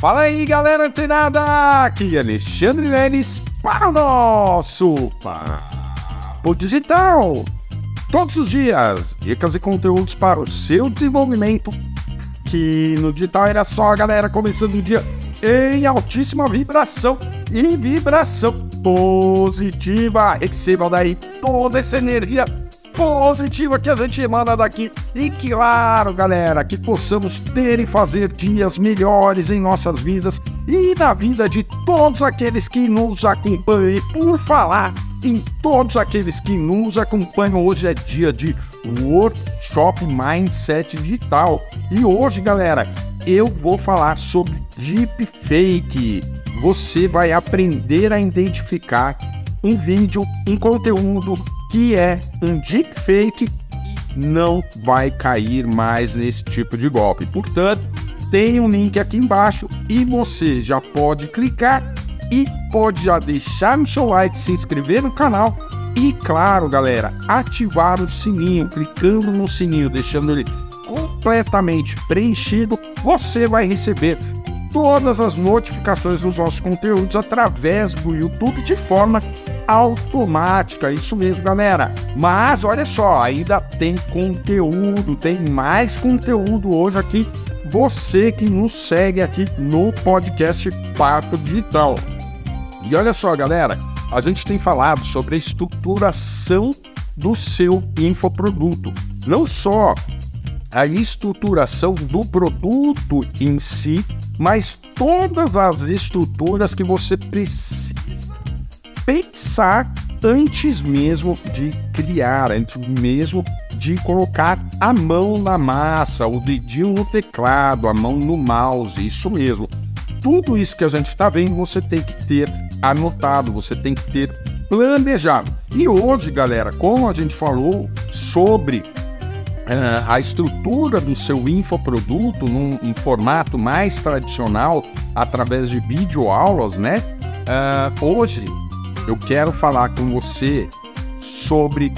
Fala aí, galera antenada! Aqui é Alexandre Leles para o nosso Papo Digital. Todos os dias, dicas e conteúdos para o seu desenvolvimento. Que no digital era só, galera, começando o dia em altíssima vibração e vibração positiva. Recebam daí toda essa energia positiva que a gente emana daqui. E claro, galera, que possamos ter e fazer dias melhores em nossas vidas e na vida de todos aqueles que nos acompanham. E por falar em todos aqueles que nos acompanham, hoje é dia de Workshop Mindset Digital. E hoje, galera, eu vou falar sobre deepfake. Você vai aprender a identificar um vídeo, um conteúdo que é um deepfake, não vai cair mais nesse tipo de golpe. Portanto, tem um link aqui embaixo e você já pode clicar e pode já deixar o seu like, se inscrever no canal e, claro, galera, ativar o sininho, clicando no sininho, deixando ele completamente preenchido, você vai receber todas as notificações dos nossos conteúdos através do YouTube de forma automática. Isso mesmo, galera. Mas olha só, ainda tem conteúdo, tem mais conteúdo hoje aqui. Você que nos segue aqui no podcast Papo Digital. E olha só, galera, a gente tem falado sobre a estruturação do seu infoproduto. Não só a estruturação do produto em si, mas todas as estruturas que você precisa pensar antes mesmo de criar, antes mesmo de colocar a mão na massa, o dedinho no teclado, a mão no mouse, isso mesmo. Tudo isso que a gente está vendo, você tem que ter anotado, você tem que ter planejado. E hoje, galera, como a gente falou sobre uh, a estrutura do seu infoproduto num, formato mais tradicional, através de videoaulas, né? Uh, hoje eu quero falar com você sobre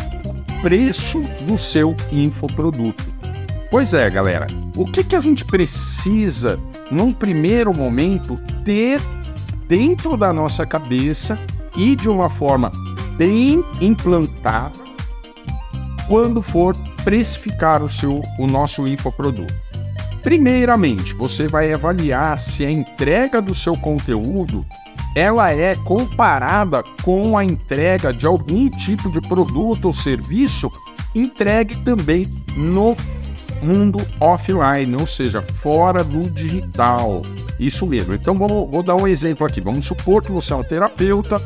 preço do seu infoproduto. Pois é, galera, o que, que a gente precisa, num primeiro momento, ter dentro da nossa cabeça e de uma forma bem implantada quando for precificar o, seu, o nosso infoproduto. Primeiramente, você vai avaliar se a entrega do seu conteúdo ela é comparada com a entrega de algum tipo de produto ou serviço entregue também no mundo offline, ou seja, fora do digital. Isso mesmo. Então vou dar um exemplo aqui. Vamos supor que você é um terapeuta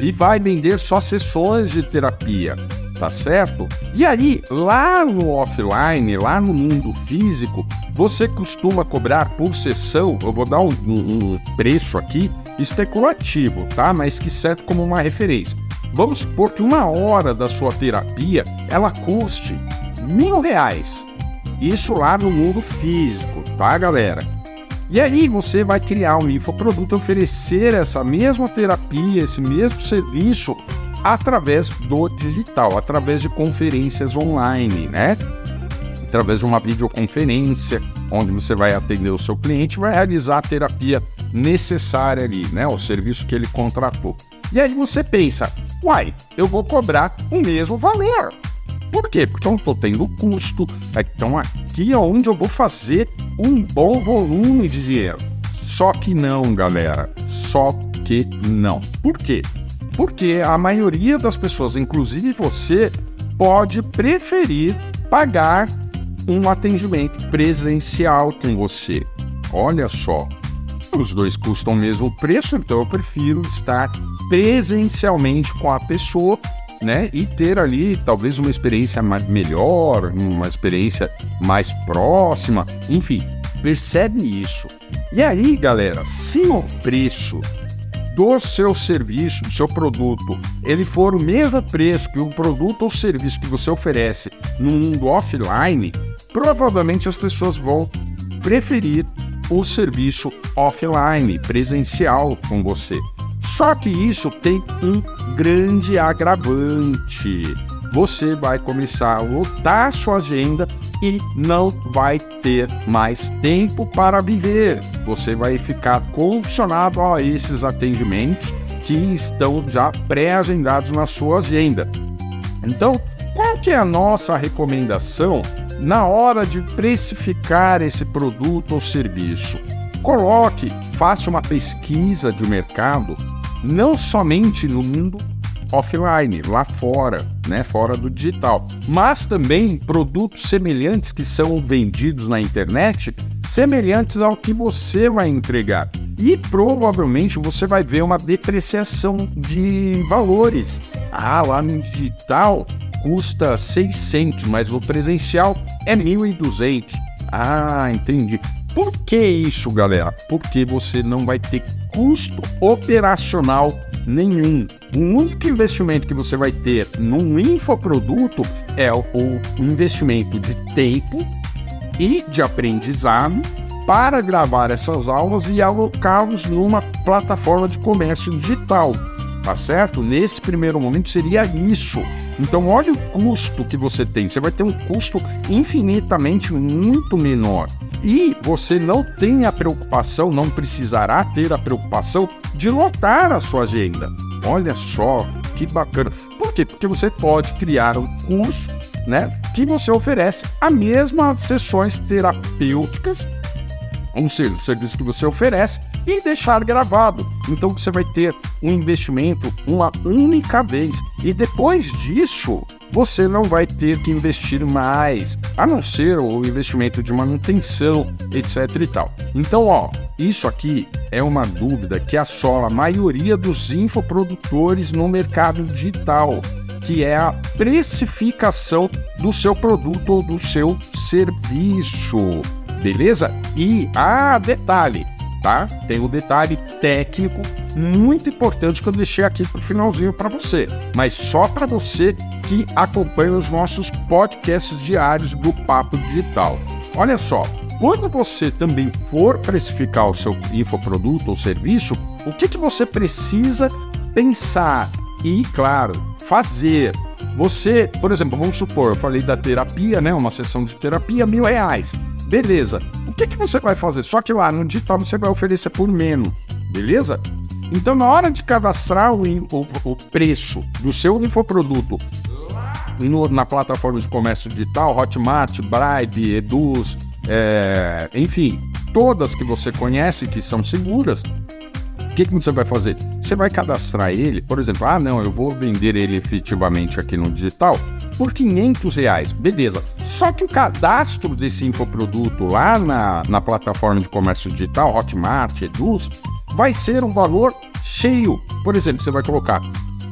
e vai vender só sessões de terapia tá certo? E aí, lá no offline, lá no mundo físico, você costuma cobrar por sessão, eu vou dar um, um, um preço aqui especulativo, tá? Mas que serve como uma referência. Vamos supor que uma hora da sua terapia ela custe mil reais. Isso lá no mundo físico, tá, galera? E aí você vai criar um infoproduto, oferecer essa mesma terapia, esse mesmo serviço através do digital, através de conferências online, né? Através de uma videoconferência, onde você vai atender o seu cliente, vai realizar a terapia necessária ali, né? O serviço que ele contratou. E aí você pensa, uai, eu vou cobrar o mesmo valor. Por quê? Porque eu não estou tendo custo. Então aqui é onde eu vou fazer um bom volume de dinheiro. Só que não, galera. Só que não. Por quê? Porque a maioria das pessoas, inclusive você, pode preferir pagar um atendimento presencial com você. Olha só, os dois custam o mesmo preço, então eu prefiro estar presencialmente com a pessoa, né? E ter ali talvez uma experiência mais melhor, uma experiência mais próxima, enfim, percebe isso. E aí, galera, se o preço do seu serviço, do seu produto, ele for o mesmo preço que o produto ou serviço que você oferece no mundo offline, provavelmente as pessoas vão preferir o serviço offline, presencial com você. Só que isso tem um grande agravante. Você vai começar a lotar sua agenda e não vai ter mais tempo para viver. Você vai ficar condicionado a esses atendimentos que estão já pré-agendados na sua agenda. Então, qual que é a nossa recomendação na hora de precificar esse produto ou serviço? Coloque, faça uma pesquisa de mercado, não somente no mundo offline, lá fora, né, fora do digital, mas também produtos semelhantes que são vendidos na internet, semelhantes ao que você vai entregar. E provavelmente você vai ver uma depreciação de valores. Ah, lá no digital custa 600, mas o presencial é 1.200. Ah, entendi. Por que isso, galera? Porque você não vai ter custo operacional nenhum. O único investimento que você vai ter num infoproduto é o investimento de tempo e de aprendizado para gravar essas aulas e alocá-los numa plataforma de comércio digital. Tá certo? Nesse primeiro momento seria isso. Então, olha o custo que você tem. Você vai ter um custo infinitamente muito menor. E você não tem a preocupação, não precisará ter a preocupação de lotar a sua agenda. Olha só que bacana. Por quê? Porque você pode criar um curso né, que você oferece a mesmas sessões terapêuticas, ou seja, o serviço que você oferece, e deixar gravado. Então você vai ter um investimento uma única vez e depois disso você não vai ter que investir mais, a não ser o investimento de manutenção, etc e tal. Então, ó, isso aqui é uma dúvida que assola a maioria dos infoprodutores no mercado digital, que é a precificação do seu produto ou do seu serviço. Beleza? E, ah, detalhe, tá? Tem um detalhe técnico muito importante que eu deixei aqui para o finalzinho para você, mas só para você que acompanha os nossos podcasts diários do Papo Digital. Olha só, quando você também for precificar o seu infoproduto ou serviço, o que, que você precisa pensar e, claro, fazer? Você, por exemplo, vamos supor, eu falei da terapia, né? Uma sessão de terapia, mil reais. Beleza. O que, que você vai fazer? Só que lá no digital você vai oferecer por menos, beleza? Então, na hora de cadastrar o, o, o preço do seu infoproduto no, na plataforma de comércio digital, Hotmart, Bribe, Eduz, é, enfim, todas que você conhece que são seguras, o que, que você vai fazer? Você vai cadastrar ele, por exemplo, ah, não, eu vou vender ele efetivamente aqui no digital por 500 reais, beleza. Só que o cadastro desse infoproduto lá na, na plataforma de comércio digital, Hotmart, Eduz, vai ser um valor cheio. Por exemplo, você vai colocar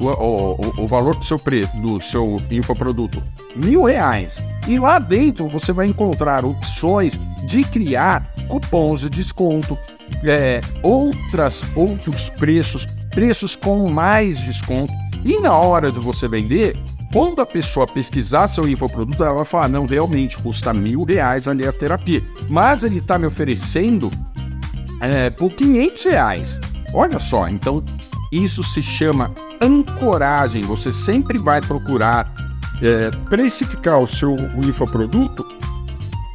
o, o, o, valor do seu preço, do seu infoproduto, mil reais. E lá dentro você vai encontrar opções de criar cupons de desconto, é, outras, outros preços, preços com mais desconto. E na hora de você vender, quando a pessoa pesquisar seu infoproduto, ela vai falar: não, realmente custa mil reais ali a terapia, mas ele está me oferecendo é, por 500 reais. Olha só, então isso se chama ancoragem. Você sempre vai procurar é, precificar o seu infoproduto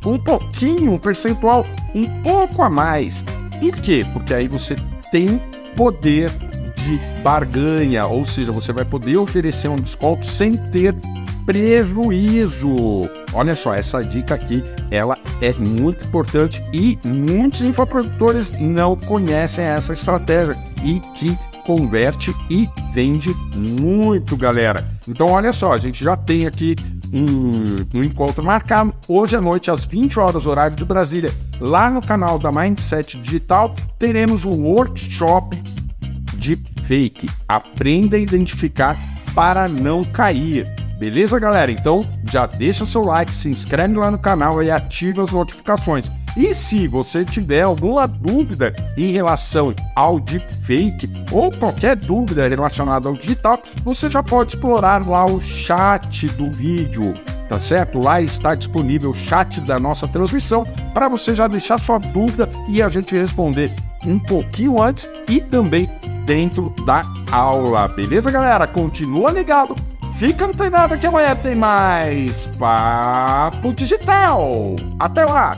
um pouquinho, um percentual um pouco a mais. Por quê? Porque aí você tem poder de barganha, ou seja, você vai poder oferecer um desconto sem ter prejuízo. Olha só, essa dica aqui, ela é muito importante e muitos infoprodutores não conhecem essa estratégia e que converte e vende muito, galera. Então, olha só, a gente já tem aqui um, um, encontro marcado hoje à noite, às 20 horas, horário de Brasília, lá no canal da Mindset Digital, teremos um workshop de fake. Aprenda a identificar para não cair. Beleza, galera? Então já deixa seu like, se inscreve lá no canal e ativa as notificações. E se você tiver alguma dúvida em relação ao deepfake ou qualquer dúvida relacionada ao digital, você já pode explorar lá o chat do vídeo, tá certo? Lá está disponível o chat da nossa transmissão para você já deixar sua dúvida e a gente responder um pouquinho antes e também dentro da aula. Beleza, galera? Continua ligado Fica antenado que amanhã tem mais Papo Digital. Até lá!